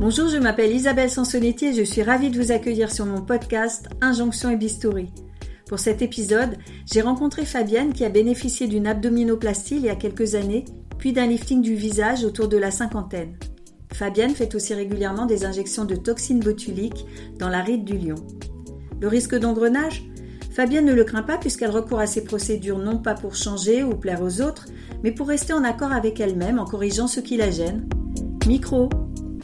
Bonjour, je m'appelle Isabelle Sansonetti et je suis ravie de vous accueillir sur mon podcast Injonction et Bistouri. Pour cet épisode, j'ai rencontré Fabienne qui a bénéficié d'une abdominoplastie il y a quelques années, puis d'un lifting du visage autour de la cinquantaine. Fabienne fait aussi régulièrement des injections de toxines botuliques dans la ride du lion. Le risque d'engrenage? Fabienne ne le craint pas puisqu'elle recourt à ces procédures non pas pour changer ou plaire aux autres, mais pour rester en accord avec elle-même en corrigeant ce qui la gêne. Micro.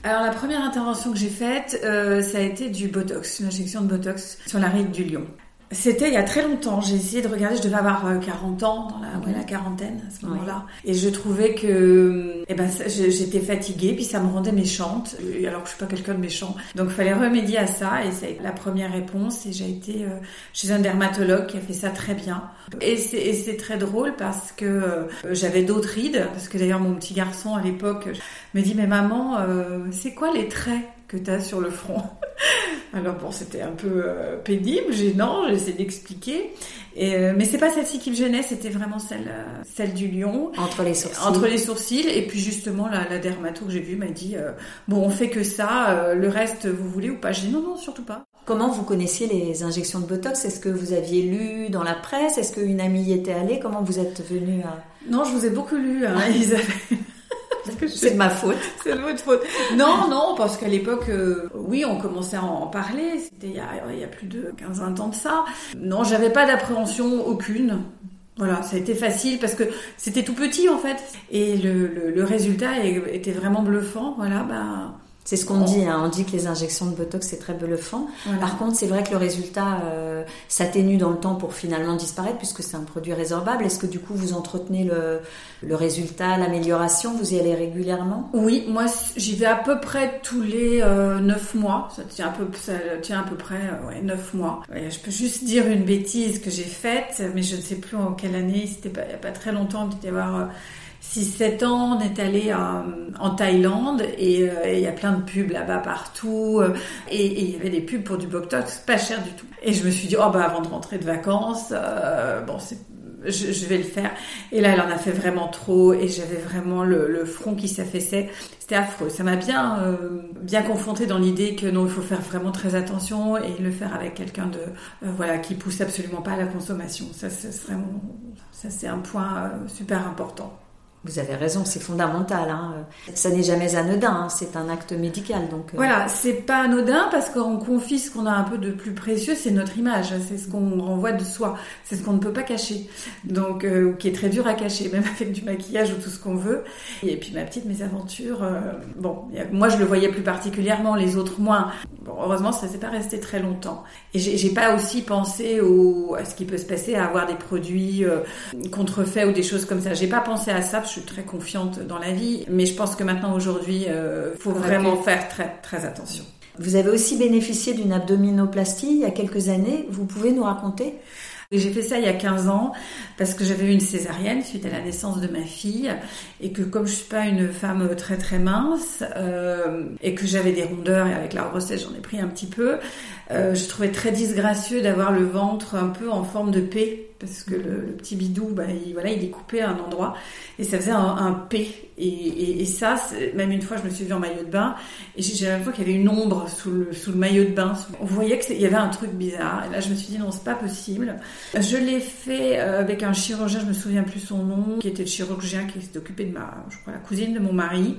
Alors la première intervention que j'ai faite, euh, ça a été du Botox, une injection de Botox sur la ride du lion. C'était il y a très longtemps. J'ai essayé de regarder. Je devais avoir 40 euh, ans, dans la, la quarantaine à ce moment-là. Et je trouvais que, eh ben, j'étais fatiguée, puis ça me rendait méchante. Alors que je suis pas quelqu'un de méchant. Donc, il fallait remédier à ça. Et c'est la première réponse. Et j'ai été euh, chez un dermatologue qui a fait ça très bien. Et c'est très drôle parce que euh, j'avais d'autres rides. Parce que d'ailleurs, mon petit garçon à l'époque me dit, mais maman, c'est quoi les traits? Que tu as sur le front Alors bon, c'était un peu euh, pénible, gênant, j'essaie d'expliquer. Et, euh, mais c'est pas celle-ci qui me gênait, c'était vraiment celle, euh, celle du lion. Entre les sourcils. Entre les sourcils. Et puis justement, la, la dermato que j'ai vue m'a dit, bon, on fait que ça, le reste, vous voulez ou pas? J'ai dit non, non, surtout pas. Comment vous connaissiez les injections de Botox? Est-ce que vous aviez lu dans la presse? Est-ce qu'une amie y était allée? Comment vous êtes venue à... Non, je vous ai beaucoup lu, hein, Isabelle. C'est de ma faute. C'est de votre faute. Non, non, parce qu'à l'époque, euh, oui, on commençait à en parler. C'était il, il y a, plus de 15-20 ans de ça. Non, j'avais pas d'appréhension aucune. Voilà, ça a été facile parce que c'était tout petit en fait. Et le, le, le résultat était vraiment bluffant. Voilà, bah c'est ce qu'on dit, hein. on dit que les injections de Botox c'est très bluffant. Par contre, c'est vrai que le résultat euh, s'atténue dans le temps pour finalement disparaître puisque c'est un produit résorbable. Est-ce que du coup vous entretenez le, le résultat, l'amélioration? Vous y allez régulièrement? Oui, moi j'y vais à peu près tous les euh, 9 mois. Ça tient, un peu, ça tient à peu près euh, ouais, 9 mois. je peux juste dire une bêtise que j'ai faite, mais je ne sais plus en quelle année, c'était pas, il n'y a pas très longtemps, peut-être y avoir... Euh, 6-7 ans, on est allé en Thaïlande et euh, il y a plein de pubs là-bas partout euh, et il y avait des pubs pour du Botox pas cher du tout. Et je me suis dit oh bah avant de rentrer de vacances, euh, bon je, vais le faire. Et là, elle en a fait vraiment trop et j'avais vraiment le, front qui s'affaissait. C'était affreux. Ça m'a bien, euh, bien confronté dans l'idée que non, il faut faire vraiment très attention et le faire avec quelqu'un de, euh, voilà, qui pousse absolument pas à la consommation. Ça, c'est un point super important. Vous avez raison, c'est fondamental. Hein. Ça n'est jamais anodin, hein. c'est un acte médical. Donc euh. voilà, c'est pas anodin parce qu'on confie ce qu'on a un peu de plus précieux, c'est notre image, c'est ce qu'on renvoie de soi, c'est ce qu'on ne peut pas cacher, donc euh, qui est très dur à cacher, même avec du maquillage ou tout ce qu'on veut. Et puis ma petite mésaventure, euh, bon, moi je le voyais plus particulièrement, les autres moins. Bon, heureusement, ça s'est pas resté très longtemps. Et j'ai pas aussi pensé à ce qui peut se passer, à avoir des produits contrefaits ou des choses comme ça. J'ai pas pensé à ça suis très confiante dans la vie, mais je pense que maintenant aujourd'hui, il euh, faut vraiment faire très très attention. Vous avez aussi bénéficié d'une abdominoplastie il y a quelques années. Vous pouvez nous raconter? J'ai fait ça il y a 15 ans parce que j'avais eu une césarienne suite à la naissance de ma fille et que comme je suis pas une femme très très mince euh, et que j'avais des rondeurs et avec la grossesse j'en ai pris un petit peu, euh, je trouvais très disgracieux d'avoir le ventre un peu en forme de P parce que le, petit bidou, bah, il, voilà, il est coupé à un endroit et ça faisait un, P. Et, ça, même une fois, je me suis vue en maillot de bain et j'ai l'impression qu'il y avait une ombre sous le, sous le maillot de bain. On voyait qu'il y avait un truc bizarre. Et là, je me suis dit non, c'est pas possible. Je l'ai fait euh, avec un chirurgien, je me souviens plus son nom, qui était le chirurgien qui s'était occupé de ma, je crois, la cousine de mon mari.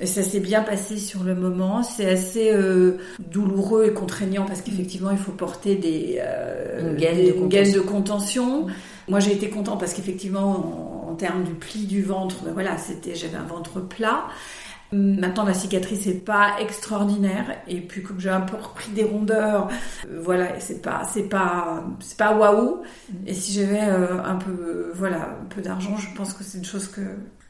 Et ça s'est bien passé sur le moment. C'est assez euh, douloureux et contraignant parce qu'effectivement, il faut porter des euh, une gaine de, contention. Moi, j'ai été contente parce qu'effectivement, en, termes du pli du ventre, ben voilà, c'était, j'avais un ventre plat. Maintenant, la cicatrice n'est pas extraordinaire et puis comme j'ai un peu repris des rondeurs, euh, voilà, c'est pas, c'est pas, c'est pas waouh. Et si j'avais euh, un peu, voilà, un peu d'argent, je pense que c'est une chose que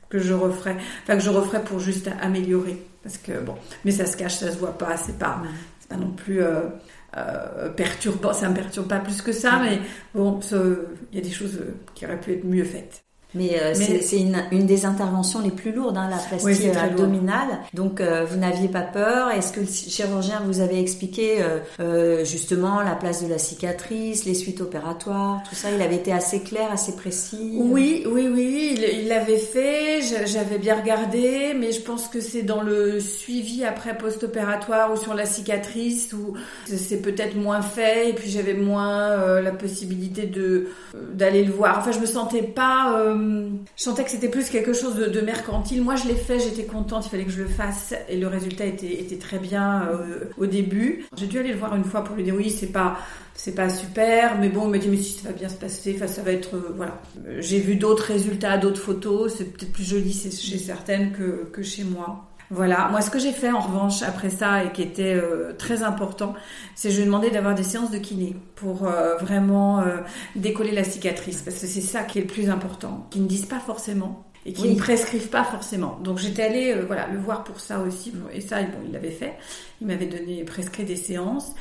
que je referais, enfin que je referais pour juste améliorer, parce que bon, mais ça se cache, ça se voit pas, c'est pas, c'est pas non plus euh, euh, perturbant, ça me perturbe pas plus que ça, mais bon, il y a des choses qui auraient pu être mieux faites. Mais, euh, c'est une, une, des interventions les plus lourdes, hein, la plastie abdominale. Donc vous n'aviez pas peur. Est-ce que le chirurgien vous avait expliqué justement la place de la cicatrice, les suites opératoires, tout ça? Il avait été assez clair, assez précis Oui, oui, oui. Il l'avait fait. J'avais bien regardé, mais je pense que c'est dans le suivi après post-opératoire ou sur la cicatrice où c'est peut-être moins fait et puis j'avais moins euh, la possibilité de euh, d'aller le voir. Enfin, je me sentais pas. Euh, je sentais que c'était plus quelque chose de, mercantile. Moi, je l'ai fait, j'étais contente. Il fallait que je le fasse et le résultat était très bien au début. J'ai dû aller le voir une fois pour lui dire oui, c'est pas pas super, mais bon, il m'a dit mais si ça va bien se passer, ça va être voilà. J'ai vu d'autres résultats, d'autres photos, c'est peut-être plus joli chez certaines que chez moi. Voilà. Moi, ce que j'ai fait en revanche après ça et qui était euh, très important, c'est je lui ai demandé d'avoir des séances de kiné pour euh, vraiment euh, décoller la cicatrice parce que c'est ça qui est le plus important, qui ne disent pas forcément et qui ne prescrivent pas forcément. Donc j'étais allée voilà le voir pour ça aussi et ça bon il l'avait fait. Il m'avait donné prescrit des séances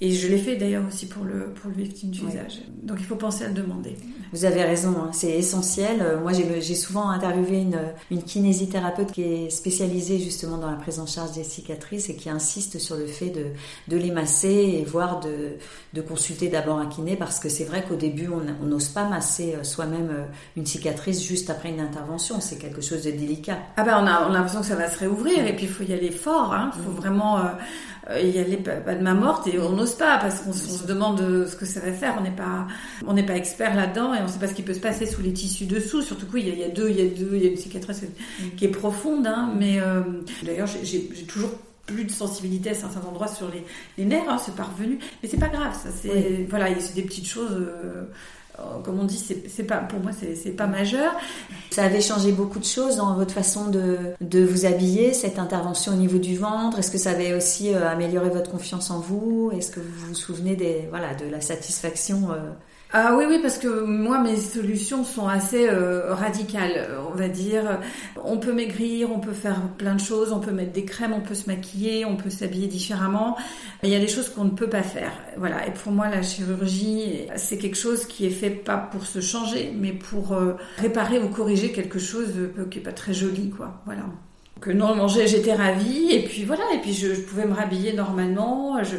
et je l'ai fait d'ailleurs aussi pour le, pour le lifting du visage. Donc il faut penser à le demander. Vous avez raison, hein, c'est essentiel. Euh, moi j'ai souvent interviewé une, une kinésithérapeute qui est spécialisée justement dans la prise en charge des cicatrices et qui insiste sur le fait de, de les masser et voire de, de consulter d'abord un kiné parce que c'est vrai qu'au début on n'ose pas masser euh, soi-même euh, une cicatrice juste après une intervention. C'est quelque chose de délicat. Ah ben on a, on a l'impression que ça va se réouvrir et puis il faut y aller fort. Hein. Il faut mm. vraiment y aller pas de main morte et on n'ose pas parce qu'on se demande ce que ça va faire. On n'est pas, on n'est pas expert là-dedans et on ne sait pas ce qui peut se passer sous les tissus dessous. Surtout qu'il y, a, deux, il y a deux, il y a une cicatrice qui est profonde. Hein, mais euh, d'ailleurs, j'ai toujours plus de sensibilité à certains endroits sur les, les nerfs, hein, c'est pas revenu, mais c'est pas grave, ça c'est voilà, c'est des petites choses. Euh, euh, comme on dit, c'est pas pour moi, c'est pas majeur. Ça avait changé beaucoup de choses dans votre façon de, de vous habiller, cette intervention au niveau du ventre. Est-ce que ça avait aussi euh, amélioré votre confiance en vous? Est-ce que vous vous souvenez des voilà de la satisfaction euh, ah oui, oui, parce que moi, mes solutions sont assez euh, radicales, on va dire. On peut maigrir, on peut faire plein de choses, on peut mettre des crèmes, on peut se maquiller, on peut s'habiller différemment. Il y a des choses qu'on ne peut pas faire. Voilà. Et pour moi, la chirurgie, c'est quelque chose qui est fait pas pour se changer, mais pour euh, réparer ou corriger quelque chose qui est pas très joli, quoi. Voilà que non, j'étais ravie et puis voilà et puis je, pouvais me rhabiller normalement. Je,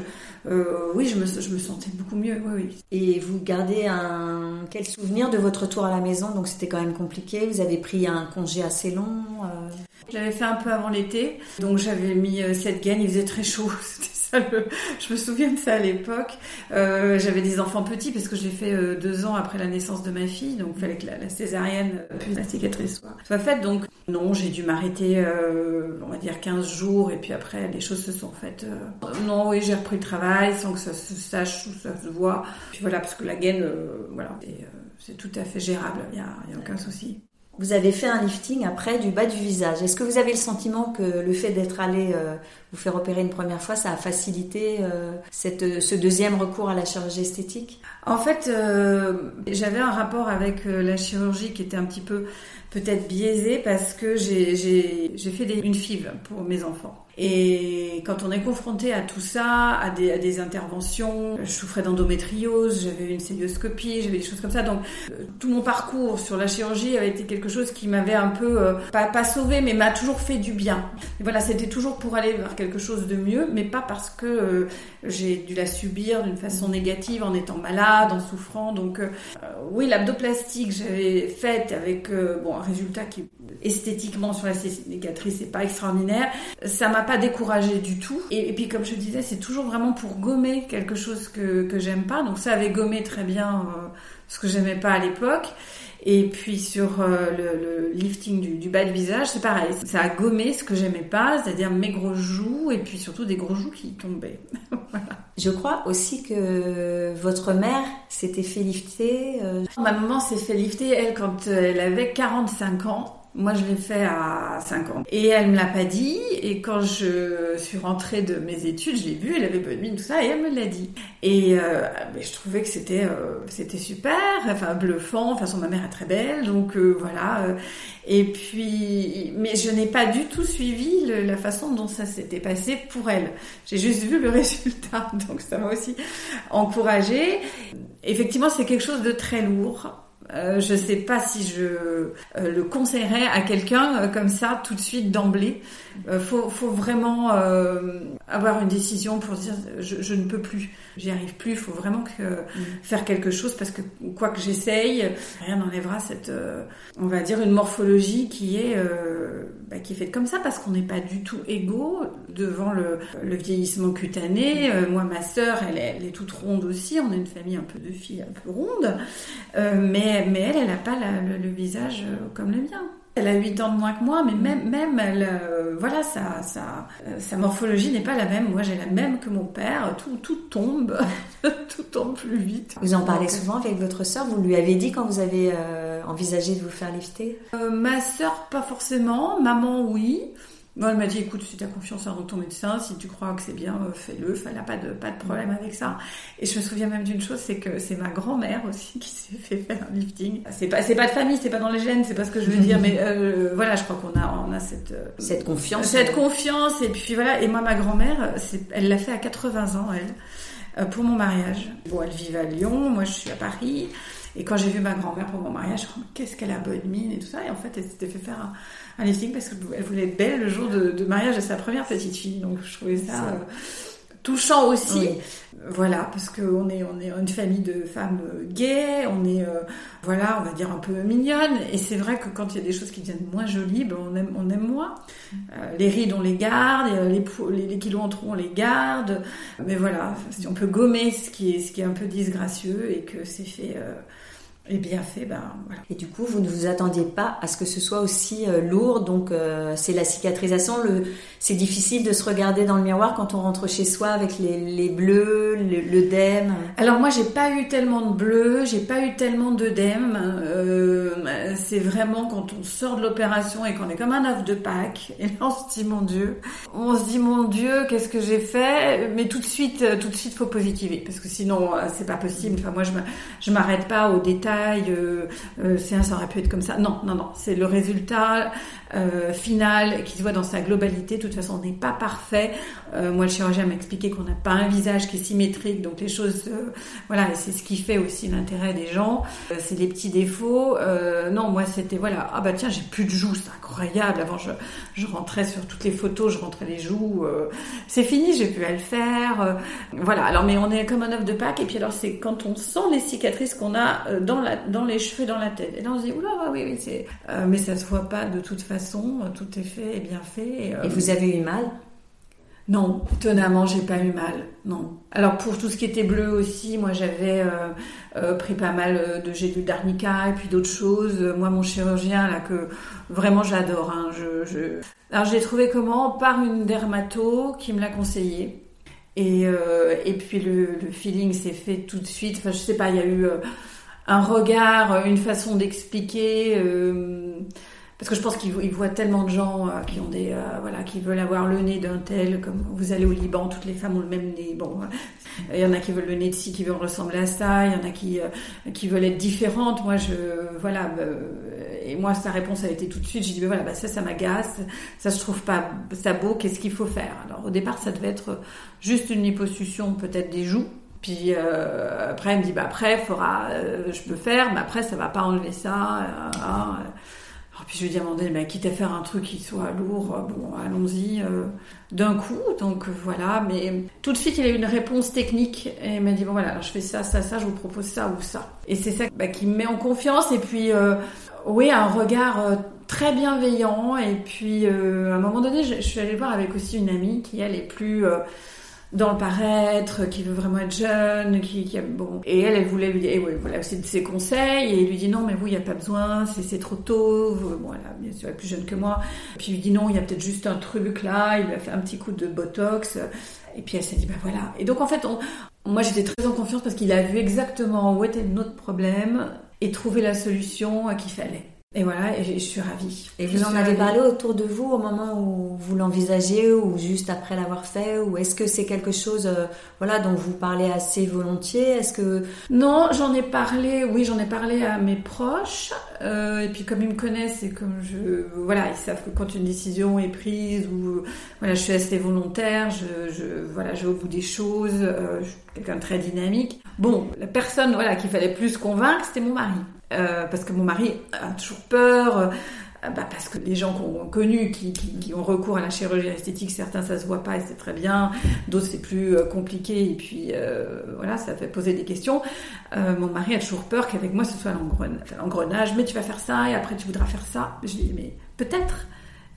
euh, oui, je me, je me sentais beaucoup mieux. Oui, oui. Et vous gardez un quel souvenir de votre retour à la maison? Donc c'était quand même compliqué. Vous avez pris un congé assez long. Euh... J'avais fait un peu avant l'été, donc j'avais mis euh, cette gaine. Il faisait très chaud. je me souviens de ça à l'époque. Euh, j'avais des enfants petits parce que je l'ai fait euh, deux ans après la naissance de ma fille, donc il fallait que la, césarienne euh, la cicatrice soit, soit faite. Donc non, j'ai dû m'arrêter, on va dire 15 jours, et puis après les choses se sont faites. non, oui, j'ai repris le travail sans que ça se sache ou ça se voit. Puis voilà, parce que la gaine, voilà, c'est tout à fait gérable, il n'y y a aucun souci. Vous avez fait un lifting après du bas du visage. Est-ce que vous avez le sentiment que le fait d'être allé euh, vous faire opérer une première fois, ça a facilité euh, cette, ce deuxième recours à la chirurgie esthétique? En fait, euh, j'avais un rapport avec la chirurgie qui était un petit peu peut-être biaisé parce que j'ai fait une FIV pour mes enfants. Et quand on est confronté à tout ça, à des, à des interventions, je souffrais d'endométriose, j'avais une célioscopie, j'avais des choses comme ça. Donc euh, tout mon parcours sur la chirurgie avait été quelque chose qui m'avait un peu, euh, pas, pas sauvé, mais m'a toujours fait du bien. Et voilà, c'était toujours pour aller vers quelque chose de mieux, mais pas parce que euh, j'ai dû la subir d'une façon négative en étant malade, en souffrant. Donc oui, l'abdoplastie que j'avais faite avec bon, un résultat qui esthétiquement sur la cicatrice c'est pas extraordinaire, ça m'a pas découragé du tout. Et, puis comme je disais, c'est toujours vraiment pour gommer quelque chose que, que j'aime pas. Donc ça avait gommé très bien euh, ce que j'aimais pas à l'époque. Et puis sur euh, le, lifting du, du, bas de visage, c'est pareil. Ça a gommé ce que j'aimais pas, c'est-à-dire mes gros joues et puis surtout des gros joues qui tombaient. voilà. Je crois aussi que votre mère s'était fait lifter. Euh, Ma maman s'est fait lifter, elle, quand elle avait 45 ans. Moi, je l'ai fait à 5 ans. Et elle me l'a pas dit. Et quand je suis rentrée de mes études, je l'ai vue, elle avait bonne mine, tout ça, et elle me l'a dit. Et euh, je trouvais que c'était euh, c'était super, enfin bluffant. Toute façon, ma mère est très belle, donc euh, voilà. Euh. Et puis, mais je n'ai pas du tout suivi la façon dont ça s'était passé pour elle. J'ai juste vu le résultat, donc ça m'a aussi encouragée. Effectivement, c'est quelque chose de très lourd Euh, je sais pas si je euh, le conseillerais à quelqu'un euh, comme ça tout de suite d'emblée. Euh, faut, faut vraiment avoir une décision pour dire je, je ne peux plus, j'y arrive plus. Il faut vraiment que, mm. faire quelque chose parce que quoi que j'essaye, rien n'enlèvera cette, on va dire une morphologie qui est bah, qui est faite comme ça parce qu'on n'est pas du tout égaux devant le, le vieillissement cutané. moi, ma sœur, elle, elle, est toute ronde aussi. On est une famille un peu de filles un peu rondes, mais mais, elle, elle n'a pas le, visage euh, comme le mien. Elle a 8 ans de moins que moi, mais même, même elle, euh, voilà, sa, sa, euh, sa morphologie n'est pas la même. Moi, j'ai la même que mon père. Tout, tout tombe, tout tombe plus vite. Vous en parlez souvent avec votre sœur Vous lui avez dit quand vous avez envisagé de vous faire lifter? Ma sœur, pas forcément. Maman, oui. Bon, elle m'a dit, écoute, si tu as confiance en ton médecin, si tu crois que c'est bien, euh, fais-le. Elle n'a pas de, pas de problème avec ça. Et je me souviens même d'une chose, c'est que c'est ma grand-mère aussi qui s'est fait faire un lifting. C'est pas, c'est pas de famille, c'est pas dans les gènes, c'est pas ce que je veux dire, mais euh, voilà, je crois qu'on a, on a cette, euh, cette confiance. Cette confiance. Et puis voilà. Et moi, ma grand-mère, elle l'a fait à 80 ans, elle, pour mon mariage. Bon, elle vit à Lyon, moi je suis à Paris. Et quand j'ai vu ma grand-mère pour mon mariage, je me suis qu'est-ce qu'elle a bonne mine et tout ça. Et en fait, elle s'était fait faire un, un lifting parce qu'elle voulait être belle le jour de, mariage de sa première petite fille. Donc je trouvais ça euh, touchant aussi. Voilà, parce qu'on est, on est une famille de femmes gays, on est, euh, voilà, on va dire un peu mignonnes. Et c'est vrai que quand il y a des choses qui deviennent moins jolies, ben on, aime, on aime moins. Euh, les rides, on les garde, les, les, les, kilos en trop, on les garde. Mais voilà, si on peut gommer ce qui est, ce qui est un peu disgracieux et que c'est fait et bien fait, ben voilà. Et du coup, vous ne vous attendiez pas à ce que ce soit aussi euh, lourd, donc euh, c'est la cicatrisation. Le, c'est difficile de se regarder dans le miroir quand on rentre chez soi avec les, bleus, l'œdème. Alors moi, j'ai pas eu tellement de bleus, j'ai pas eu tellement d'œdème. Euh, c'est vraiment quand on sort de l'opération et qu'on est comme un œuf de Pâques, et là on se dit mon Dieu, on se dit mon Dieu, qu'est-ce que j'ai fait? Mais tout de suite, tout de suite, faut positiver parce que sinon c'est pas possible. Enfin moi, je m'arrête pas aux euh, euh, c'est un, ça aurait pu être comme ça. Non, non, non. C'est le résultat euh, final qui se voit dans sa globalité. De toute façon, on n'est pas parfait. Moi, le chirurgien m'a expliqué qu'on n'a pas un visage qui est symétrique, donc les choses, voilà, c'est ce qui fait aussi l'intérêt des gens. C'est les petits défauts. non, moi, c'était voilà, ah bah tiens, j'ai plus de joues, c'est incroyable. Avant, je, je rentrais sur toutes les photos, je rentrais les joues. c'est fini, j'ai pu à le faire. voilà. Alors, mais on est comme un œuf de Pâques. Et puis alors, c'est quand on sent les cicatrices qu'on a dans la, dans les cheveux, dans la tête. Et là, on se dit, oula, oui, oui, c'est. mais ça se voit pas de toute façon. Tout est fait et bien fait. et vous avez eu mal? Non, étonnamment, j'ai pas eu mal. Non. Alors pour tout ce qui était bleu aussi, moi j'avais euh, euh, pris pas mal euh, de gélules d'arnica et puis d'autres choses. Moi, mon chirurgien là que vraiment j'adore. Hein, je, je... Alors j'ai trouvé comment? Par une dermato qui me l'a conseillé. Et, et puis le, le feeling s'est fait tout de suite. Enfin, je sais pas, il y a eu un regard, une façon d'expliquer. Parce que je pense qu'il voit tellement de gens euh, qui ont des euh, voilà qui veulent avoir le nez d'un tel comme vous allez au Liban toutes les femmes ont le même nez bon il y en a qui veulent le nez de ci qui veulent ressembler à ça il y en a qui euh, qui veulent être différentes. Moi je voilà et moi sa réponse a été tout de suite j'ai dit voilà bah ça ça m'agace ça je trouve pas ça beau qu'est-ce qu'il faut faire? Alors au départ ça devait être juste une liposuction peut-être des joues puis après elle me dit bah après faudra je peux faire mais après ça va pas enlever ça hein, puis je lui ai demandé, mais quitte à faire un truc qui soit lourd, euh, bon, allons-y euh, d'un coup. Donc voilà, mais tout de suite, il a eu une réponse technique et il m'a dit, bon voilà, alors je fais ça, ça, ça, je vous propose ça ou ça. Et c'est ça bah, qui me met en confiance et puis, euh, oui, un regard très bienveillant. Et puis, à un moment donné, je, je, suis allée voir avec aussi une amie qui, elle, est plus dans le paraître, qui veut vraiment être jeune, qui, qui a, bon. Et elle, elle voulait lui dire, ouais, voilà, c'est ses conseils, et il lui dit non, mais vous, il n'y a pas besoin, c'est trop tôt, bon, bien sûr, elle est plus jeune que moi. Puis il lui dit non, il y a peut-être juste un truc là, il lui a fait un petit coup de botox, et puis elle s'est dit, ben voilà. Et donc en fait, moi j'étais très en confiance parce qu'il a vu exactement où était notre problème et trouvé la solution qu'il fallait. Et voilà, et je suis ravie. Et vous en avez parlé autour de vous au moment où vous l'envisagez ou juste après l'avoir fait Ou est-ce que c'est quelque chose euh, voilà, dont vous parlez assez volontiers? Est-ce que Non, j'en ai parlé, oui, j'en ai parlé à mes proches. Euh, et puis comme ils me connaissent et comme je... Voilà, ils savent que quand une décision est prise ou... Voilà, je suis assez volontaire, je, je voilà, je vais au bout des choses, euh, je suis quelqu'un de très dynamique. Bon, la personne voilà, qu'il fallait plus convaincre, c'était mon mari. Parce que mon mari a toujours peur. Bah parce que les gens qu'on a connus qui, qui, ont recours à la chirurgie esthétique, certains ça se voit pas et c'est très bien, d'autres c'est plus compliqué et puis voilà, ça fait poser des questions. mon mari a toujours peur qu'avec moi ce soit l'engrenage, mais tu vas faire ça et après tu voudras faire ça. Je dis mais peut-être,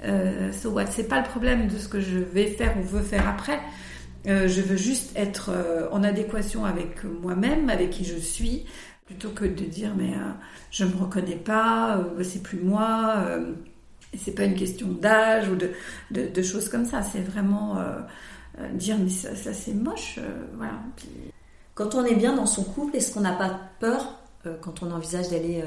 euh, C'est pas le problème de ce que je vais faire ou veux faire après. Euh, je veux juste être euh, en adéquation avec moi-même, avec qui je suis, plutôt que de dire mais euh, je me reconnais pas, c'est plus moi. c'est pas une question d'âge ou de, de, choses comme ça. C'est vraiment dire mais ça, c'est moche, voilà. Quand on est bien dans son couple, est-ce qu'on n'a pas peur quand on envisage d'aller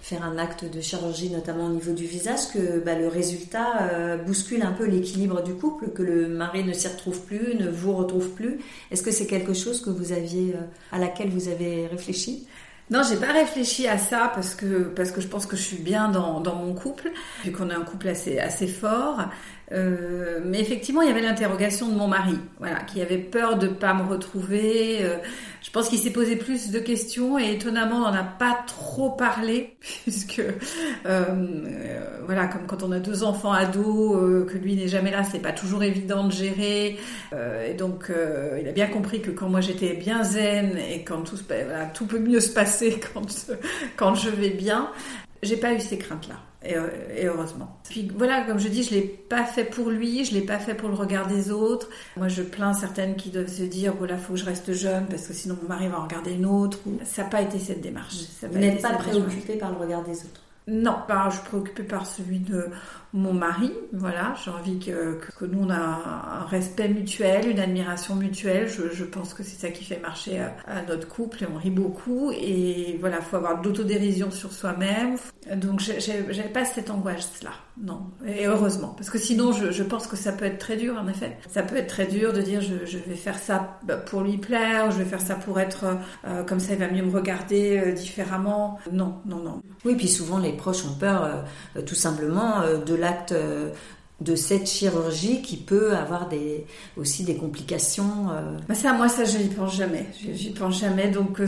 faire un acte de chirurgie, notamment au niveau du visage, que bah, le résultat euh, bouscule un peu l'équilibre du couple, que le mari ne s'y retrouve plus, ne vous retrouve plus? Est-ce que c'est quelque chose que vous aviez, euh, à laquelle vous avez réfléchi? Non, j'ai pas réfléchi à ça parce que parce que je pense que je suis bien dans, dans mon couple, vu qu'on a un couple assez assez fort. Euh, mais effectivement, il y avait l'interrogation de mon mari, voilà, qui avait peur de pas me retrouver. Euh, je pense qu'il s'est posé plus de questions et étonnamment, on n'en a pas trop parlé puisque euh, voilà, comme quand on a deux enfants ados, que lui n'est jamais là, c'est pas toujours évident de gérer. et donc, il a bien compris que quand moi j'étais bien zen et quand tout, voilà, tout peut mieux se passer quand quand je vais bien, j'ai pas eu ces craintes-là. Euh, et, heureusement. Puis voilà, comme je dis, je l'ai pas fait pour lui, je l'ai pas fait pour le regard des autres. Moi, je plains certaines qui doivent se dire, voilà, faut que je reste jeune parce que sinon mon mari va en regarder une autre. Ça n'a pas été cette démarche. Vous n'êtes pas préoccupé par le regard des autres? Non, je suis préoccupée par celui de mon mari. Voilà, j'ai envie que, que, nous on a un respect mutuel, une admiration mutuelle. Je, pense que c'est ça qui fait marcher euh, notre couple et on rit beaucoup. Et voilà, faut avoir de l'autodérision sur soi-même. Donc j'avais pas cette angoisse-là, non. Et heureusement, parce que sinon je, je, pense que ça peut être très dur en effet. Ça peut être très dur de dire je, je vais faire ça bah, pour lui plaire, je vais faire ça pour être euh, comme ça il va mieux me regarder euh, différemment. Non, non, non. Oui, puis souvent les proches ont peur euh, tout simplement de l'acte de cette chirurgie qui peut avoir des, aussi des complications. Bah ça, moi, ça, je n'y pense jamais. J'y pense jamais, donc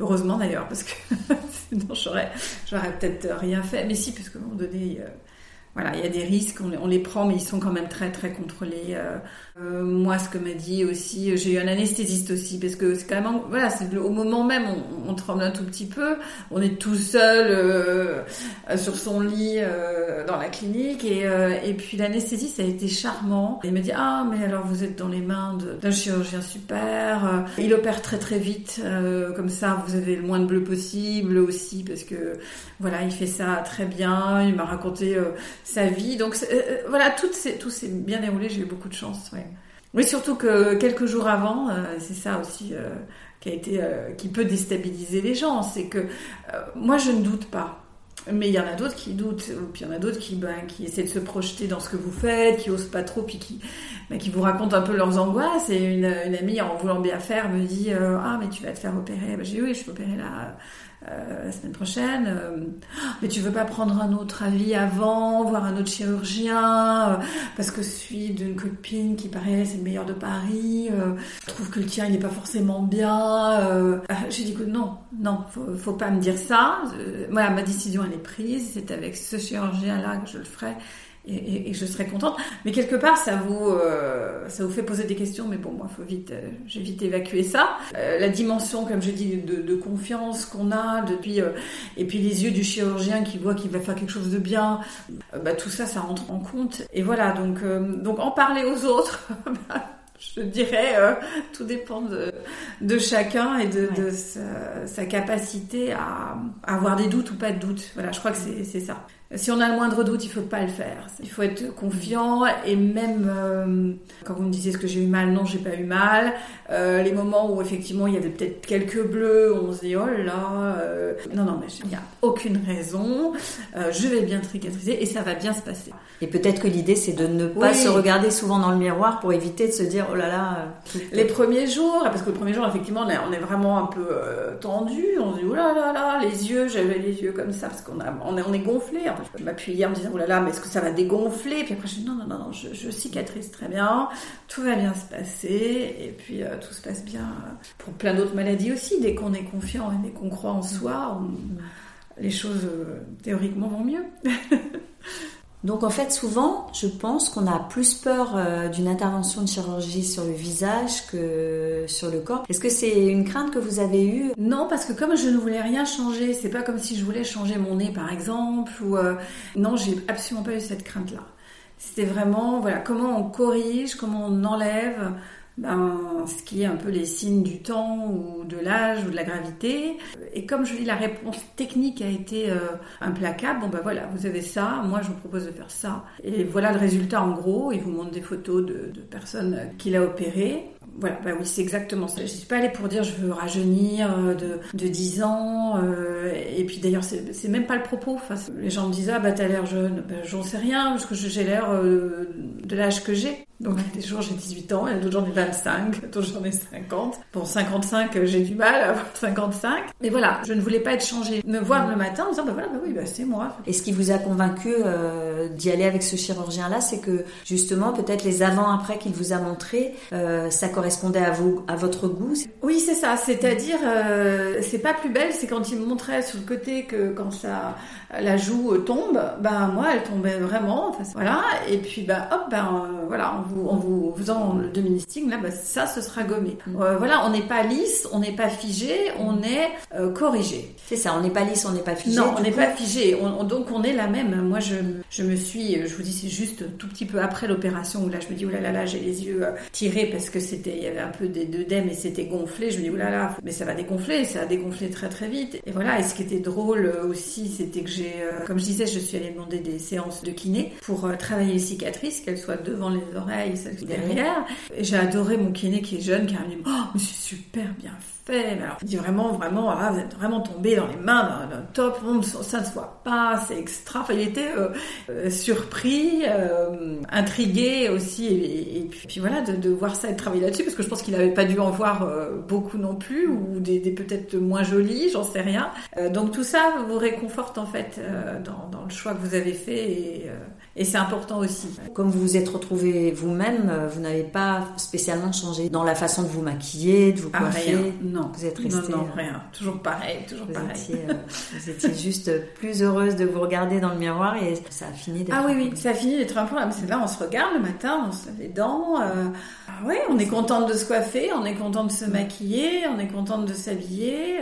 heureusement d'ailleurs, parce que sinon j'aurais, j'aurais peut-être rien fait. Mais si, parce qu'à un moment donné, voilà, il y a des risques, on, les prend, mais ils sont quand même très très contrôlés. Euh, euh, moi, ce que m'a dit aussi, j'ai eu un anesthésiste aussi, parce que c'est quand même, voilà, c'est au moment même, on, tremble un tout petit peu, on est tout seul euh, sur son lit dans la clinique, et, et puis l'anesthésiste a été charmant. Il m'a dit, ah, mais alors vous êtes dans les mains d'un chirurgien super, il opère très très vite, comme ça, vous avez le moins de bleu possible aussi, parce que voilà, il fait ça très bien. Il m'a raconté sa vie. Donc euh, euh, voilà, tout s'est bien déroulé. J'ai eu beaucoup de chance. Ouais. Oui, surtout que quelques jours avant, euh, c'est ça aussi qui a été, qui peut déstabiliser les gens. C'est que moi, je ne doute pas. Mais il y en a d'autres qui doutent, ou puis il y en a d'autres qui, ben, qui essaient de se projeter dans ce que vous faites, qui osent pas trop, puis qui, ben, qui vous racontent un peu leurs angoisses. Et une, amie, en voulant bien faire, me dit Ah, mais tu vas te faire opérer. Ben, j'ai dit Oui, je vais opérer là euh, la semaine prochaine. Euh, mais tu veux pas prendre un autre avis avant, voir un autre chirurgien, euh, parce que je suis d'une copine qui paraît c'est le meilleur de Paris. je trouve que le tien il n'est pas forcément bien. Ah, j'ai dit que non, non, faut, faut pas me dire ça. voilà, ma décision elle est prise. C'est avec ce chirurgien là que je le ferai et, je serais contente. Mais quelque part, ça vous, euh, ça vous fait poser des questions. Mais bon, moi, faut vite, euh, j'ai vite évacué ça. Euh, la dimension, comme je dis, de, de confiance qu'on a depuis, et puis les yeux du chirurgien qui voit qu'il va faire quelque chose de bien, bah, tout ça, ça rentre en compte. Et voilà, donc, donc en parler aux autres. Bah, je dirais, tout dépend de, de chacun et de, de sa, sa, capacité à, à, avoir des doutes ou pas de doutes. Voilà, je crois que c'est ça. Si on a le moindre doute, il faut pas le faire. Il faut être confiant et même euh, quand vous me disiez ce que j'ai eu mal, non, j'ai pas eu mal. Euh, les moments où effectivement il y avait peut-être quelques bleus, on se dit oh là, euh, non non mais il n'y a aucune raison. je vais bien tricatriser et ça va bien se passer. Et peut-être que l'idée c'est de ne pas se regarder souvent dans le miroir pour éviter de se dire oh là là. Les premiers jours, parce que le premier jour effectivement on est, on est vraiment un peu tendu, on se dit oh là là là, les yeux, j'avais les yeux comme ça parce qu'on a on est on est gonflé je m'appuyais en me disant, oh là là, mais est-ce que ça va dégonfler? Puis après, je dis, non, non, non, non je, cicatrise très bien, tout va bien se passer, et puis euh, tout se passe bien pour plein d'autres maladies aussi. Dès qu'on est confiant et dès qu'on croit en soi, les choses théoriquement vont mieux. Donc en fait, souvent, je pense qu'on a plus peur euh, d'une intervention de chirurgie sur le visage que sur le corps. Est-ce que c'est une crainte que vous avez eue? Non, parce que comme je ne voulais rien changer, c'est pas comme si je voulais changer mon nez par exemple, euh, non, j'ai absolument pas eu cette crainte-là. C'était vraiment, voilà, comment on corrige, comment on enlève ben, ce qui est un peu les signes du temps ou de l'âge ou de la gravité. Et comme je dis, la réponse technique a été euh, implacable. Bon ben voilà, vous avez ça, moi je vous propose de faire ça. Et voilà le résultat en gros. Il vous montre des photos de, de personnes qu'il a opérées. Voilà, bah oui, c'est exactement ça. Je suis pas allée pour dire je veux rajeunir euh, de, de 10 ans. Euh, et puis d'ailleurs, c'est même pas le propos. Enfin, les gens me disent ah bah t'as l'air jeune. Ben, j'en sais rien parce que j'ai l'air euh, de l'âge que j'ai. Donc, des jours j'ai 18 ans, a d'autres j'en ai 25, d'autres j'en ai 50. Pour 55, euh, j'ai du mal à avoir 55. Mais voilà, je ne voulais pas être changée. Me voir le matin en disant, bah voilà, bah oui, bah c'est moi. Et ce qui vous a convaincu euh, d'y aller avec ce chirurgien-là, c'est que justement, peut-être les avant-après qu'il vous a montré, euh, ça correspondait à vous, à votre goût. Oui, c'est ça. C'est-à-dire, euh, c'est pas plus belle, c'est quand il me montrait sur le côté que quand ça, la joue tombe, ben moi, elle tombait vraiment. Enfin, voilà. Et puis, ben hop, ben voilà, en vous faisant le demi-listing, là, bah, ça, ce sera gommé. Mm. Euh, voilà, on n'est pas lisse, on n'est pas figé, on est euh, corrigé. C'est ça, on n'est pas lisse, on n'est pas figé. Non, on n'est pas figé. donc on est la même. Moi, je, je me suis, je vous dis, c'est juste tout petit peu après l'opération où là, je me dis, oh là là, là j'ai les yeux euh, tirés parce que c'était, il y avait un peu d'œdème et c'était gonflé. Je me dis, oh là là, mais ça va dégonfler, ça a dégonflé très très vite. Et voilà, et ce qui était drôle aussi, c'était que j'ai, comme je disais, je suis allée demander des séances de kiné pour travailler les cicatrices, qu'elles soient devant les oreilles, celles derrière. Et j'ai adoré mon kiné qui est jeune, qui a dit, oh, mais c'est super bien fait. Alors, il dit vraiment, vraiment, ah, vous êtes vraiment tombé dans les mains d'un top, ça ne se voit pas, c'est extra. Enfin, il était euh, euh, surpris, euh, intrigué aussi, et, puis, voilà, de, voir ça et de travailler là-dessus, parce que je pense qu'il n'avait pas dû en voir beaucoup non plus, ou des, peut-être moins jolis, j'en sais rien. donc tout ça vous réconforte en fait dans, dans, le choix que vous avez fait et et c'est important aussi. Comme vous vous êtes retrouvé vous-même, vous n'avez pas spécialement changé dans la façon de vous maquiller, de vous ah, coiffer. Non. Vous êtes resté. Non, non, rien. Toujours pareil, toujours vous pareil. Étiez, euh, vous étiez juste plus heureuse de vous regarder dans le miroir et ça a fini d'être. Ah oui, oui, ça a fini d'être un problème. C'est là, on se regarde le matin, on se lave les dents. Euh, ah oui, on est contente de se coiffer, on est contente de se maquiller, on est contente de s'habiller.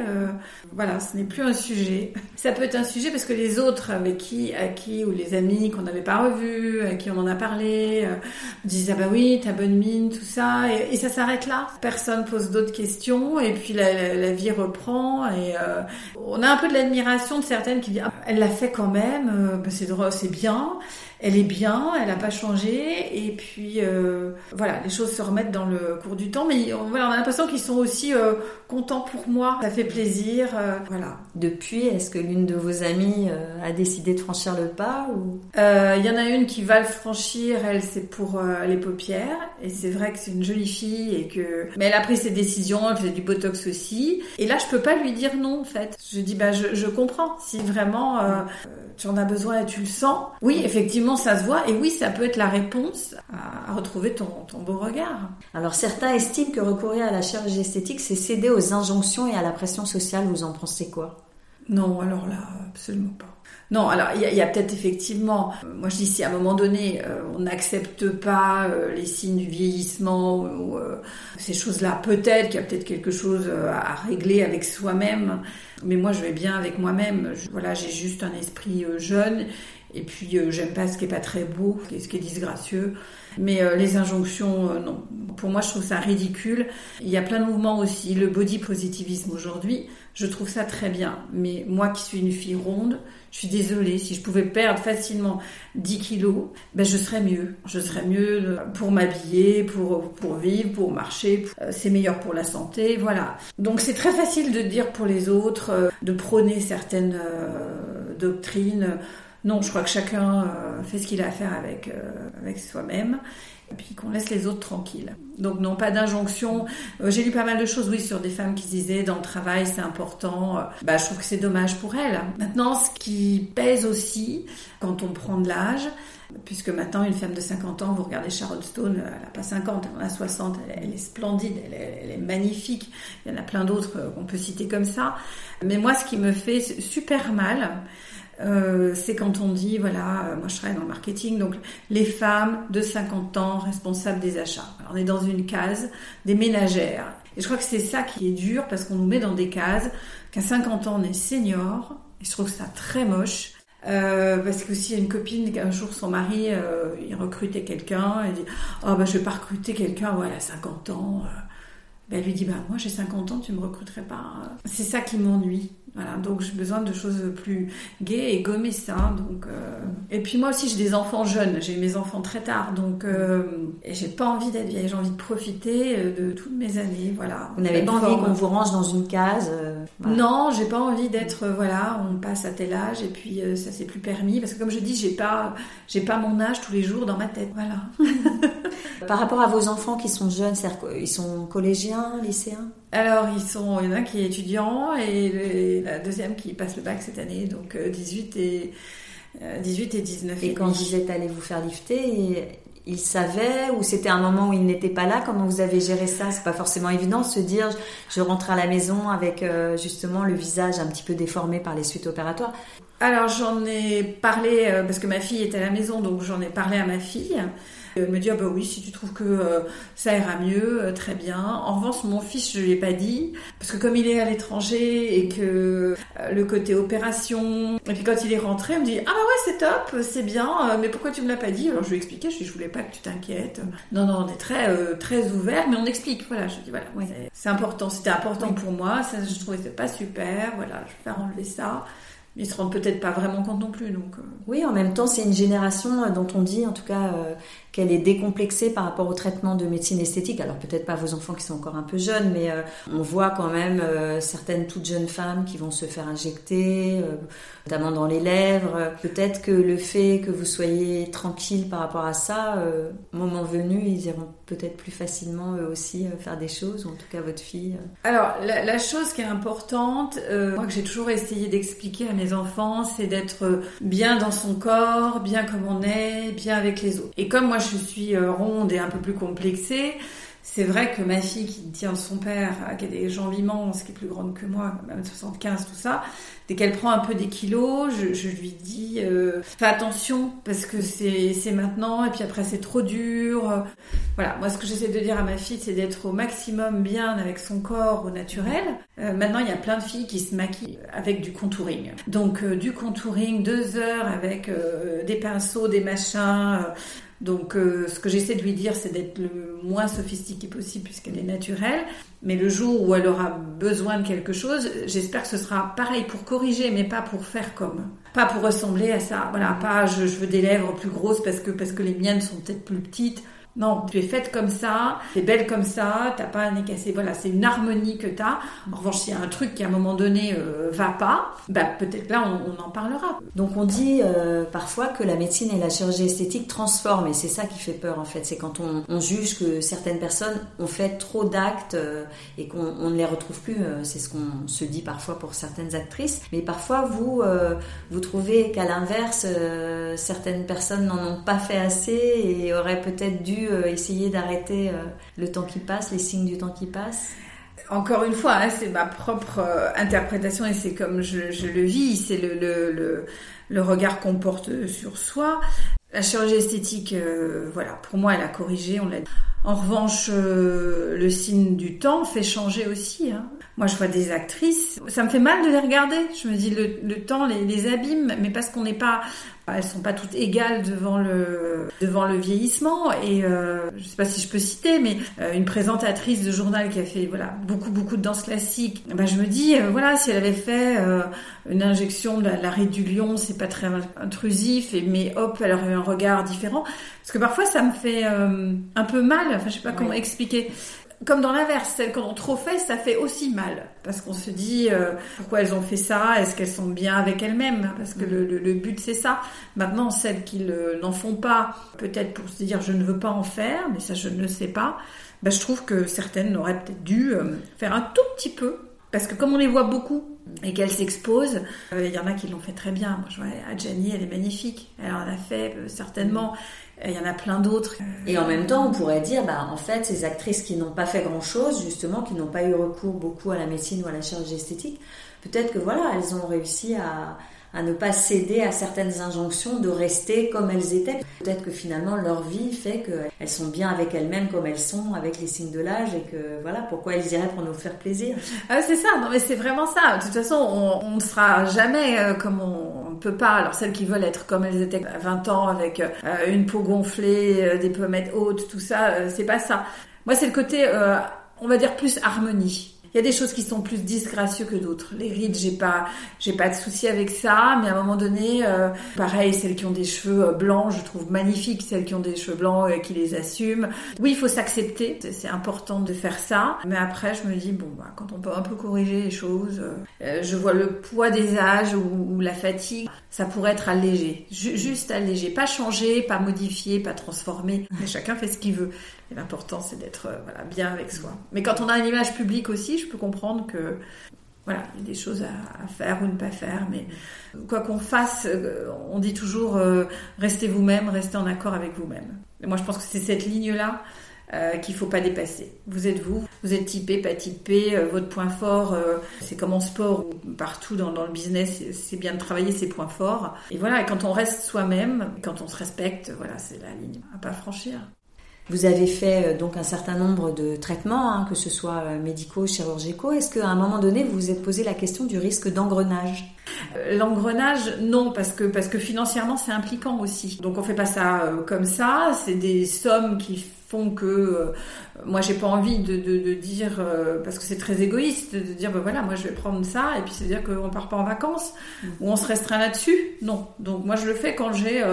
voilà, ce n'est plus un sujet. Ça peut être un sujet parce que les autres avec qui, à qui, ou les amis qu'on n'avait pas revus, à qui on en a parlé, euh, disent ah bah oui, ta bonne mine, tout ça, et, ça s'arrête là. Personne pose d'autres questions, et puis la, vie reprend, et euh, on a un peu de l'admiration de certaines qui disent ah, elle l'a fait quand même, euh, bah, c'est drôle, c'est bien elle est bien, elle n'a pas changé, et puis euh, voilà, les choses se remettent dans le cours du temps, mais on, voilà, on a l'impression qu'ils sont aussi euh, contents pour moi, ça fait plaisir, euh, voilà. Depuis, est-ce que l'une de vos amies a décidé de franchir le pas ou? Il y en a une qui va le franchir, elle c'est pour les paupières, et c'est vrai que c'est une jolie fille et que, mais elle a pris ses décisions, elle faisait du botox aussi, et là je peux pas lui dire non en fait. Je dis bah je, je comprends si vraiment tu en as besoin et tu le sens. Oui, effectivement, ça se voit. Et oui, ça peut être la réponse à, retrouver ton, ton, beau regard. Alors, certains estiment que recourir à la chirurgie esthétique, c'est céder aux injonctions et à la pression sociale. Vous en pensez quoi? Non, alors là, absolument pas. Non, alors il y a, peut-être effectivement, moi je dis si à un moment donné euh, on n'accepte pas euh, les signes du vieillissement ou euh, ces choses-là, peut-être qu'il y a peut-être quelque chose à régler avec soi-même. Mais moi je vais bien avec moi-même. Voilà, j'ai juste un esprit jeune et puis j'aime pas ce qui est pas très beau, ce qui est disgracieux. Mais les injonctions, non. Pour moi je trouve ça ridicule. Il y a plein de mouvements aussi, le body positivisme aujourd'hui. Je trouve ça très bien. Mais moi qui suis une fille ronde, je suis désolée, si je pouvais perdre facilement 10 kilos, ben je serais mieux. Je serais mieux pour m'habiller, pour, pour vivre, pour marcher. Euh, c'est meilleur pour la santé, voilà. Donc c'est très facile de dire pour les autres, euh, de prôner certaines euh, doctrines. Non, je crois que chacun fait ce qu'il a à faire avec, avec soi-même et puis qu'on laisse les autres tranquilles. Donc non, pas d'injonction. Euh, j'ai lu pas mal de choses, oui, sur des femmes qui disaient dans le travail c'est important. Euh, bah, je trouve que c'est dommage pour elles. Maintenant, ce qui pèse aussi quand on prend de l'âge, puisque maintenant une femme de 50 ans, vous regardez Sharon Stone, elle n'a pas 50, elle en a 60, elle, est splendide, elle est, elle est, magnifique. Il y en a plein d'autres euh, qu'on peut citer comme ça. Mais moi, ce qui me fait super mal, euh, c'est quand on dit, voilà, euh, moi je travaille dans le marketing, donc les femmes de 50 ans responsables des achats. Alors, on est dans une case des ménagères. Et je crois que c'est ça qui est dur parce qu'on nous met dans des cases qu'à 50 ans on est senior, et je trouve ça très moche. Euh, parce que a une copine qu'un jour son mari euh, il recrutait quelqu'un, elle dit oh bah je vais pas recruter quelqu'un voilà à 50 ans. Ben, elle lui dit bah moi j'ai 50 ans tu me recruterais pas. C'est ça qui m'ennuie. Voilà, donc j'ai besoin de choses plus gaies et gommer ça. Donc, euh, Et puis moi aussi j'ai des enfants jeunes, j'ai mes enfants très tard, donc euh... et j'ai pas envie d'être vieille, j'ai envie de profiter euh, de toutes mes années. Voilà. Vous n'avez pas envie qu'on vous range dans une case euh, voilà. Non, j'ai pas envie d'être voilà, on passe à tel âge et puis ça c'est plus permis parce que comme je dis j'ai pas j'ai pas mon âge tous les jours dans ma tête. Voilà. Par rapport à vos enfants qui sont jeunes, ils sont collégiens, lycéens? Alors, ils sont, il y en a un qui est étudiant et la deuxième qui passe le bac cette année, donc 18 euh, et, 18 euh, et 19. Et, quand vous êtes allé vous faire lifter, ils savaient ou c'était un moment où ils n'étaient pas là Comment vous avez géré ça? C'est pas forcément évident de se dire je rentre à la maison avec euh, justement le visage un petit peu déformé par les suites opératoires. Alors j'en ai parlé parce que ma fille était à la maison, donc j'en ai parlé à ma fille. Euh, me dire bah oui si tu trouves que euh, ça ira mieux euh, très bien en revanche mon fils je lui ai pas dit parce que comme il est à l'étranger et que le côté opération et puis quand il est rentré il me dit ah bah ouais c'est top c'est bien mais pourquoi tu me l'as pas dit? Alors je lui ai expliqué je lui je voulais pas que tu t'inquiètes. Non non on est très très ouvert mais on explique. Voilà je dis voilà c'est important. C'était important pour moi. Ça je trouvais c'est pas super. Voilà je vais faire enlever ça. Ils se rendent peut-être pas vraiment compte non plus. Donc, Oui, en même temps, c'est une génération dont on dit, en tout cas, qu'elle est décomplexée par rapport au traitement de médecine esthétique. Alors peut-être pas vos enfants qui sont encore un peu jeunes, mais euh, on voit quand même euh, certaines toutes jeunes femmes qui vont se faire injecter, euh, notamment dans les lèvres. Peut-être que le fait que vous soyez tranquille par rapport à ça, moment venu, ils iront peut-être plus facilement eux aussi faire des choses, ou en tout cas votre fille. Alors la, chose qui est importante, moi que j'ai toujours essayé d'expliquer à mes enfants, c'est d'être bien dans son corps, bien comme on est, bien avec les autres. Et comme moi je suis euh, ronde et un peu plus complexée, c'est vrai que ma fille qui tient son père, qui a des jambes immenses, qui est plus grande que moi, même 75, tout ça, dès qu'elle prend un peu des kilos, je, lui dis euh, fais attention parce que c'est maintenant et puis après c'est trop dur. Voilà, moi ce que j'essaie de dire à ma fille, c'est d'être au maximum bien avec son corps au naturel. Euh, maintenant, il y a plein de filles qui se maquillent avec du contouring. Donc du contouring, deux heures avec des pinceaux, des machins donc, euh, ce que j'essaie de lui dire, c'est d'être le moins sophistiqué possible puisqu'elle est naturelle. Mais le jour où elle aura besoin de quelque chose, j'espère que ce sera pareil pour corriger, mais pas pour faire comme. Pas pour ressembler à ça. Voilà, pas je, je veux des lèvres plus grosses parce que, parce que les miennes sont peut-être plus petites. Non, tu es faite comme ça, tu es belle comme ça, t'as pas un nez cassé. Voilà, c'est une harmonie que tu as. En revanche, s'il y a un truc qui à un moment donné euh, va pas, bah, peut-être là on, en parlera. Donc on dit euh, parfois que la médecine et la chirurgie esthétique transforment et c'est ça qui fait peur en fait. C'est quand on, juge que certaines personnes ont fait trop d'actes euh, et qu'on ne les retrouve plus. c'est ce qu'on se dit parfois pour certaines actrices. Mais parfois vous, vous trouvez qu'à l'inverse, certaines personnes n'en ont pas fait assez et auraient peut-être dû euh, essayer d'arrêter euh, le temps qui passe, les signes du temps qui passe encore une fois, hein, c'est ma propre euh, interprétation et c'est comme je, le vis, c'est le, le, regard qu'on porte sur soi. La chirurgie esthétique, voilà, pour moi, elle a corrigé, on l'a En revanche, le signe du temps fait changer aussi. Hein. Moi, je vois des actrices, ça me fait mal de les regarder. Je me dis, le, le temps les, les abîme, mais parce qu'on n'est pas, elles sont pas toutes égales devant le devant le vieillissement et euh, je sais pas si je peux citer mais euh, une présentatrice de journal qui a fait voilà beaucoup beaucoup de danse classique. Ben, je me dis euh, voilà si elle avait fait euh, une injection de l'arrêt du lion c'est pas très intrusif et mais hop elle aurait eu un regard différent. Parce que parfois ça me fait un peu mal enfin je sais pas comment expliquer comme dans l'inverse, celles qu'on a trop fait, ça fait aussi mal. Parce qu'on se dit, euh, pourquoi elles ont fait ça? Est-ce qu'elles sont bien avec elles-mêmes? Parce que le, but, c'est ça. Maintenant, celles qui n'en font pas, peut-être pour se dire, je ne veux pas en faire, mais ça, je ne sais pas, ben, je trouve que certaines auraient peut-être dû euh, faire un tout petit peu. Parce que comme on les voit beaucoup et qu'elles s'exposent, euh, il y en a qui l'ont fait très bien. Moi, je vois Adjani, elle est magnifique. Elle en a fait certainement. Il y en a plein d'autres. Et en même temps, on pourrait dire, bah, en fait, ces actrices qui n'ont pas fait grand-chose, justement, qui n'ont pas eu recours beaucoup à la médecine ou à la chirurgie esthétique, peut-être que voilà, elles ont réussi à, à ne pas céder à certaines injonctions, de rester comme elles étaient. Peut-être que finalement leur vie fait qu'elles sont bien avec elles-mêmes comme elles sont, avec les signes de l'âge, et que voilà, pourquoi elles iraient pour nous faire plaisir? Ah, c'est ça, non mais c'est vraiment ça. De toute façon, on ne sera jamais euh, comme on ne peut pas. Alors celles qui veulent être comme elles étaient à 20 ans, avec euh, une peau gonflée, euh, des pommettes hautes, tout ça, c'est pas ça. Moi, c'est le côté, on va dire, plus harmonie. Il y a des choses qui sont plus disgracieux que d'autres. Les rides, j'ai pas, j'ai pas de souci avec ça, mais à un moment donné, euh, pareil, celles qui ont des cheveux euh, blancs, je trouve magnifique celles qui ont des cheveux blancs et qui les assument. Oui, il faut s'accepter, c'est important de faire ça. Mais après, je me dis bon, bah, quand on peut un peu corriger les choses, euh, je vois le poids des âges ou, la fatigue, ça pourrait être allégé, juste allégé, pas changer, pas modifier, pas transformer. Mais chacun fait ce qu'il veut. L'important, c'est d'être euh, voilà, bien avec soi. Mais quand on a une image publique aussi, je peux comprendre que voilà, il y a des choses à, faire ou ne pas faire. Mais quoi qu'on fasse, euh, on dit toujours euh, restez vous-même, restez en accord avec vous-même. Moi, je pense que c'est cette ligne-là qu'il faut pas dépasser. Vous êtes vous, vous êtes typé, pas typé, votre point fort, c'est comme en sport ou partout dans, dans le business, c'est bien de travailler ses points forts. Et voilà, quand on reste soi-même, quand on se respecte, voilà, c'est la ligne à pas franchir. Vous avez fait euh, donc un certain nombre de traitements, hein, que ce soit euh, médicaux, chirurgicaux. Est-ce qu'à un moment donné, vous vous êtes posé la question du risque d'engrenage? Euh, L'engrenage, non, parce que parce que financièrement, c'est impliquant aussi. Donc on fait pas ça comme ça. C'est des sommes qui font que moi j'ai pas envie de, de, de dire parce que c'est très égoïste de dire ben voilà moi je vais prendre ça et puis c'est dire qu'on part pas en vacances ou on se restreint là-dessus non donc moi je le fais quand j'ai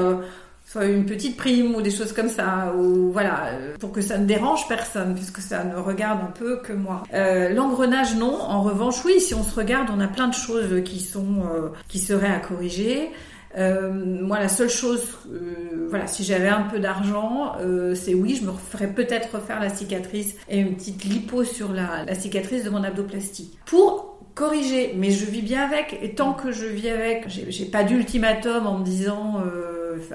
soit une petite prime ou des choses comme ça, ou voilà, euh, pour que ça ne dérange personne, puisque ça ne regarde un peu que moi. Euh, L'engrenage, non. En revanche, oui, si on se regarde, on a plein de choses qui sont, euh, qui seraient à corriger. Moi, la seule chose, voilà, si j'avais un peu d'argent, c'est oui, je me ferais peut-être refaire la cicatrice et une petite lipo sur la, la cicatrice de mon abdoplastie pour corriger. Mais je vis bien avec, et tant que je vis avec, j'ai pas d'ultimatum en me disant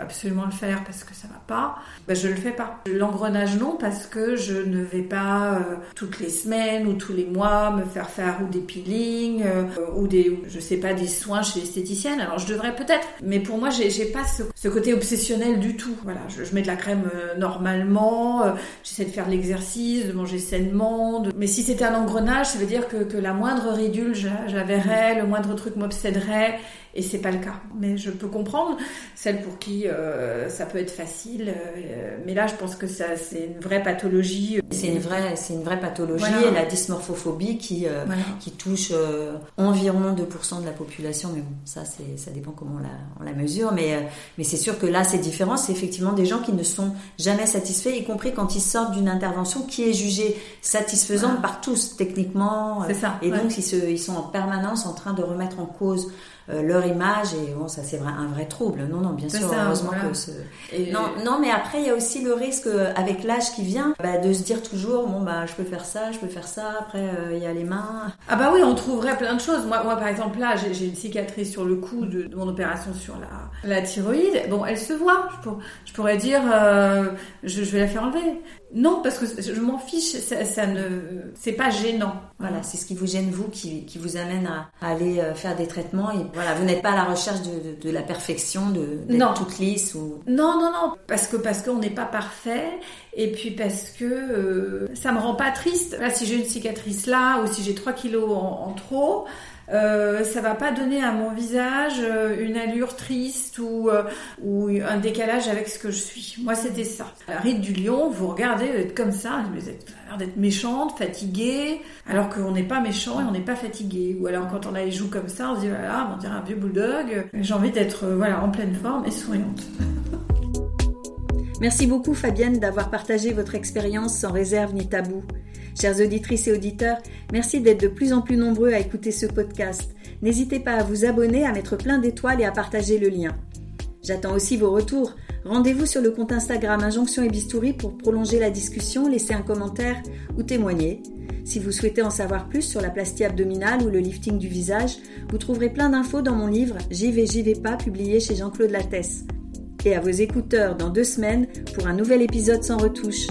absolument le faire parce que ça va pas, ben je le fais pas. L'engrenage non parce que je ne vais pas euh, toutes les semaines ou tous les mois me faire faire ou des peelings euh, ou des je sais pas des soins chez l'esthéticienne. Alors je devrais peut-être, mais pour moi j'ai pas ce, côté obsessionnel du tout. Voilà, je, mets de la crème euh, normalement, j'essaie de faire l'exercice, de manger sainement. De... Mais si c'était un engrenage, ça veut dire que, la moindre ridule, je, le moindre truc m'obséderait et c'est pas le cas. Mais je peux comprendre celles pour qui euh, ça peut être facile, euh, mais là je pense que ça c'est une vraie pathologie. C'est une vraie c'est une vraie pathologie la dysmorphophobie qui euh, qui touche environ 2% de la population, mais bon ça c'est ça dépend comment on la on la mesure, mais mais c'est sûr que là c'est différent, c'est effectivement des gens qui ne sont jamais satisfaits, y compris quand ils sortent d'une intervention qui est jugée satisfaisante par tous techniquement. C'est ça. Et donc ils se ils sont en permanence en train de remettre en cause euh, leur image et bon ça c'est vrai un vrai trouble. Non non bien sûr heureusement que ce... non non mais après il y a aussi le risque euh, avec l'âge qui vient bah, de se dire toujours bon bah je peux faire ça je peux faire ça après euh, il y a les mains. Ah bah oui on trouverait plein de choses. Moi moi par exemple là j'ai une cicatrice sur le cou de, mon opération sur la la thyroïde. Bon elle se voit je, je pourrais dire je, je vais la faire enlever non, parce que je m'en fiche, ça, ne, c'est pas gênant. Voilà, c'est ce qui vous gêne vous, qui, qui vous amène à, aller euh, faire des traitements. Et voilà, vous n'êtes pas à la recherche de, de, la perfection, de d'être toute lisse ou. Non, non, non, parce que parce qu'on n'est pas parfait, et puis parce que euh, ça me rend pas triste. Si j'ai une cicatrice là, ou si j'ai 3 kilos en trop, euh, ça va pas donner à mon visage euh, une allure triste ou, euh, ou un décalage avec ce que je suis. Moi, c'était ça. La ride du lion, vous regardez, vous êtes comme ça, vous êtes l'air d'être méchante, fatiguée, alors qu'on n'est pas méchant et on n'est pas fatigué. Ou alors quand on a les joues comme ça, on se dit voilà, on dirait un vieux bulldog. J'ai envie d'être voilà en pleine forme et souriante. Merci beaucoup Fabienne d'avoir partagé votre expérience sans réserve ni tabou. Chères auditrices et auditeurs, merci d'être de plus en plus nombreux à écouter ce podcast. N'hésitez pas à vous abonner, à mettre plein d'étoiles et à partager le lien. J'attends aussi vos retours. Rendez-vous sur le compte Instagram Injonction et Bistouri pour prolonger la discussion, laisser un commentaire ou témoigner. Si vous souhaitez en savoir plus sur la plastie abdominale ou le lifting du visage, vous trouverez plein d'infos dans mon livre J'y vais, j'y vais pas, publié chez Jean-Claude Lattès. À vos écouteurs dans deux semaines pour un nouvel épisode sans retouche.